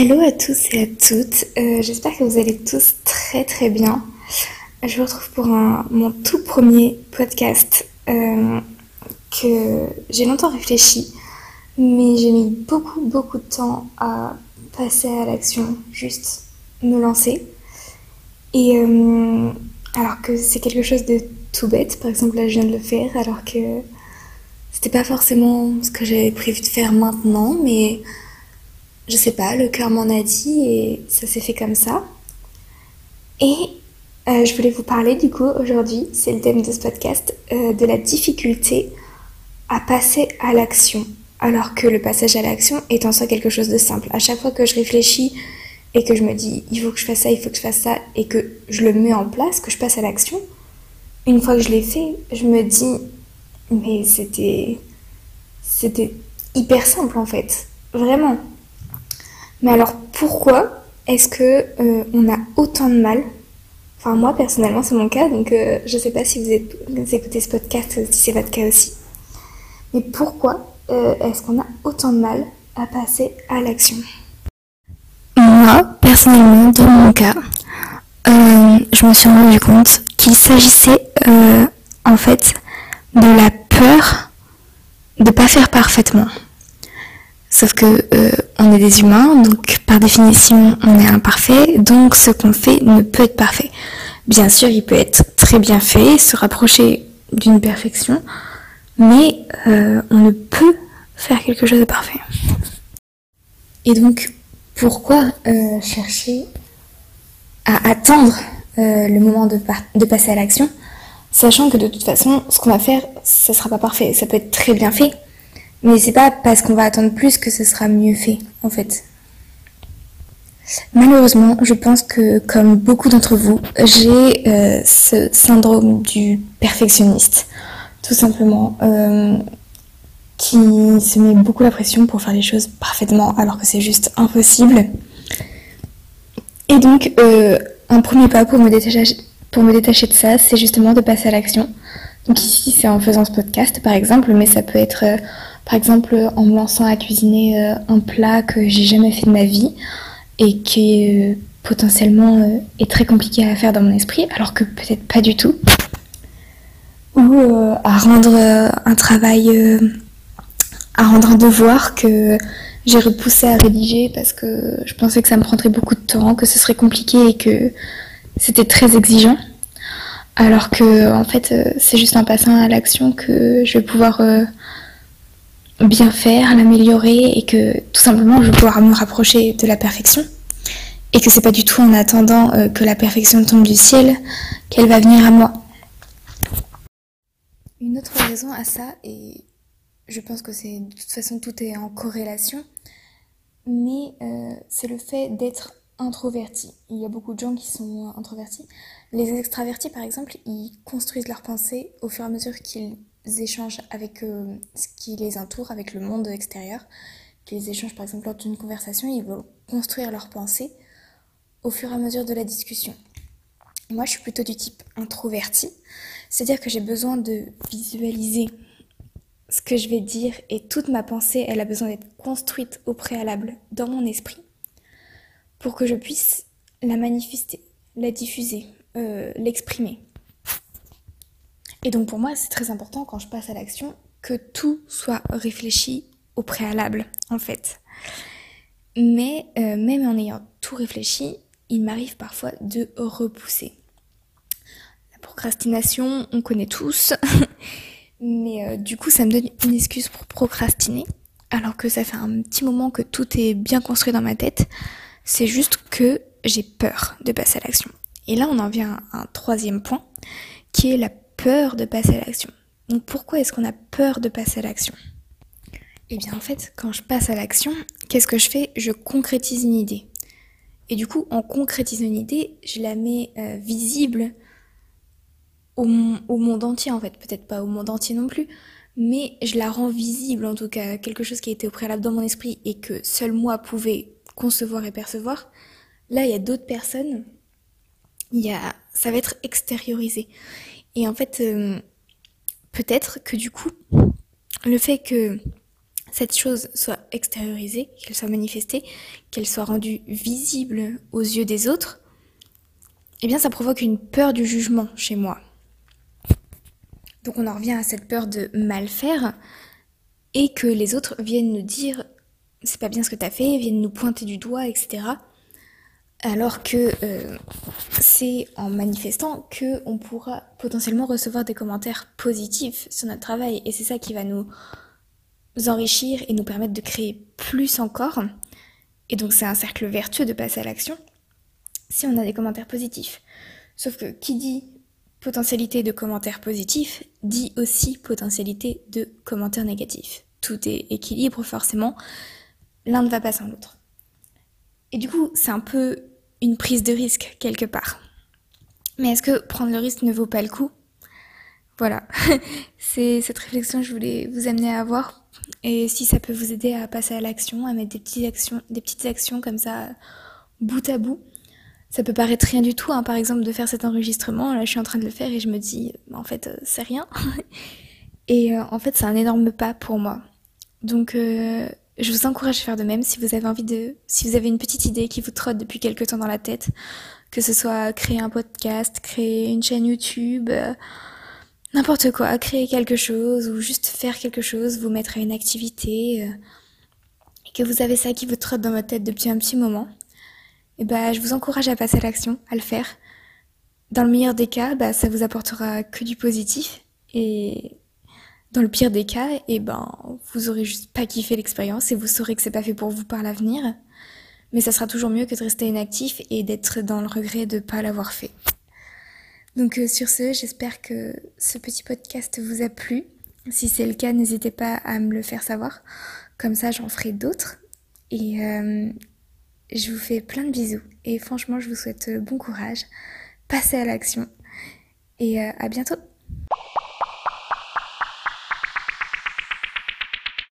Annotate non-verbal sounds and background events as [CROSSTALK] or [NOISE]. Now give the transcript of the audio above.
Hello à tous et à toutes, euh, j'espère que vous allez tous très très bien. Je vous retrouve pour mon tout premier podcast euh, que j'ai longtemps réfléchi, mais j'ai mis beaucoup beaucoup de temps à passer à l'action, juste me lancer. Et euh, alors que c'est quelque chose de tout bête, par exemple là je viens de le faire, alors que c'était pas forcément ce que j'avais prévu de faire maintenant, mais je sais pas, le cœur m'en a dit et ça s'est fait comme ça. Et euh, je voulais vous parler du coup aujourd'hui, c'est le thème de ce podcast, euh, de la difficulté à passer à l'action. Alors que le passage à l'action est en soi quelque chose de simple. À chaque fois que je réfléchis et que je me dis il faut que je fasse ça, il faut que je fasse ça et que je le mets en place, que je passe à l'action, une fois que je l'ai fait, je me dis mais c'était c'était hyper simple en fait. Vraiment. Mais alors pourquoi est-ce que euh, on a autant de mal? Enfin moi personnellement c'est mon cas, donc euh, je sais pas si vous, écoutez ce podcast, si c'est votre cas aussi. Mais pourquoi euh, est-ce qu'on a autant de mal à passer à l'action? Moi personnellement dans mon cas, je me suis rendu compte qu'il s'agissait en fait de la peur de pas faire parfaitement. Sauf que euh, on est des humains, donc par définition on est imparfait, donc ce qu'on fait ne peut être parfait. Bien sûr, il peut être très bien fait, se rapprocher d'une perfection, mais euh, on ne peut faire quelque chose de parfait. Et donc, pourquoi euh, chercher à attendre le moment de, passer à l'action, sachant que de toute façon, ce qu'on va faire, ça sera pas parfait. Ça peut être très bien fait, mais c'est pas parce qu'on va attendre plus que ce sera mieux fait, en fait. Malheureusement, je pense que comme beaucoup d'entre vous, j'ai euh, ce syndrome du perfectionniste, tout simplement, euh, qui se met beaucoup la pression pour faire les choses parfaitement alors que c'est juste impossible. Et donc, euh, un premier pas pour me détacher, pour me détacher de ça, c'est justement de passer à l'action. Donc ici, c'est en faisant ce podcast, par exemple, mais ça peut être par exemple, en me lançant à cuisiner euh, un plat que j'ai jamais fait de ma vie et qui euh, potentiellement euh, est très compliqué à faire dans mon esprit, alors que peut-être pas du tout. Ou à rendre un travail, à rendre un devoir que j'ai repoussé à rédiger parce que je pensais que ça me prendrait beaucoup de temps, que ce serait compliqué et que c'était très exigeant. Alors que en fait, c'est juste en passant à l'action que je vais pouvoir bien faire, l'améliorer et que tout simplement je vais pouvoir me rapprocher de la perfection et que c'est pas du tout en attendant euh, que la perfection tombe du ciel qu'elle va venir à moi. Une autre raison à ça, et je pense que c'est de toute façon tout est en corrélation, mais euh, c'est le fait d'être introverti. Il y a beaucoup de gens qui sont introvertis. Les extravertis, par exemple, ils construisent leurs pensées au fur et à mesure qu'ils échangent avec euh, ce qui les entoure, avec le monde extérieur, qu'ils échangent par exemple lors d'une conversation, ils vont construire leurs pensées au fur et à mesure de la discussion. Moi, je suis plutôt du type introverti, c'est-à-dire que j'ai besoin de visualiser ce que je vais dire et toute ma pensée, elle a besoin d'être construite au préalable dans mon esprit pour que je puisse la manifester, la diffuser, euh, l'exprimer. Et donc pour moi, c'est très important quand je passe à l'action que tout soit réfléchi au préalable, en fait. Mais euh, même en ayant tout réfléchi, il m'arrive parfois de repousser. La procrastination, on connaît tous, [LAUGHS] mais euh, du coup, ça me donne une excuse pour procrastiner, alors que ça fait un petit moment que tout est bien construit dans ma tête. C'est juste que j'ai peur de passer à l'action. Et là, on en vient à un troisième point, qui est la peur de passer à l'action. Donc pourquoi est-ce qu'on a peur de passer à l'action? Eh bien en fait, quand je passe à l'action, qu'est-ce que je fais? Je concrétise une idée. Et du coup, en concrétisant une idée, je la mets euh, visible au, monde entier en fait. Peut-être pas au monde entier non plus, mais je la rends visible en tout cas, quelque chose qui été au préalable dans mon esprit et que seul moi pouvais concevoir et percevoir. Là, il y a d'autres personnes. Y a, ça va être extériorisé. Et en fait, euh, peut-être que du coup, le fait que cette chose soit extériorisée, qu'elle soit manifestée, qu'elle soit rendue visible aux yeux des autres, eh bien ça provoque une peur du jugement chez moi. Donc on en revient à cette peur de mal faire et que les autres viennent nous dire c'est pas bien ce que t'as fait, viennent nous pointer du doigt, etc. Alors que euh, c'est en manifestant que on pourra potentiellement recevoir des commentaires positifs sur notre travail et c'est ça qui va nous enrichir et nous permettre de créer plus encore. Et donc c'est un cercle vertueux de passer à l'action si on a des commentaires positifs. Sauf que qui dit potentialité de commentaires positifs dit aussi potentialité de commentaires négatifs. Tout est équilibre forcément, l'un ne va pas sans l'autre. Et du coup, c'est un peu une prise de risque quelque part. Mais est-ce que prendre le risque ne vaut pas le coup? Voilà, [LAUGHS] c'est cette réflexion que je voulais vous amener à avoir. Et si ça peut vous aider à passer à l'action, à mettre des petites actions, des petites actions comme ça, bout à bout, ça peut paraître rien du tout, hein, par exemple, de faire cet enregistrement. Là, je suis en train de le faire et je me dis, en fait, euh, c'est rien. [LAUGHS] et euh, en fait, c'est un énorme pas pour moi. Donc, euh, je vous encourage à faire de même si vous avez envie de, si vous avez une petite idée qui vous trotte depuis quelque temps dans la tête, que ce soit créer un podcast, créer une chaîne YouTube, n'importe quoi, créer quelque chose ou juste faire quelque chose, vous mettre à une activité, et que vous avez ça qui vous trotte dans votre tête depuis un petit moment eh ben, je vous encourage à passer à l'action, à le faire. Dans le meilleur des cas, bah, ça vous apportera que du positif. Et dans le pire des cas, eh ben, vous aurez juste pas kiffé l'expérience et vous saurez que c'est pas fait pour vous par l'avenir. Mais ça sera toujours mieux que de rester inactif et d'être dans le regret de pas l'avoir fait. Donc euh, sur ce, j'espère que ce petit podcast vous a plu. Si c'est le cas, n'hésitez pas à me le faire savoir. Comme ça, j'en ferai d'autres. Et, euh, je vous fais plein de bisous et franchement, je vous souhaite bon courage, passez à l'action et euh, à bientôt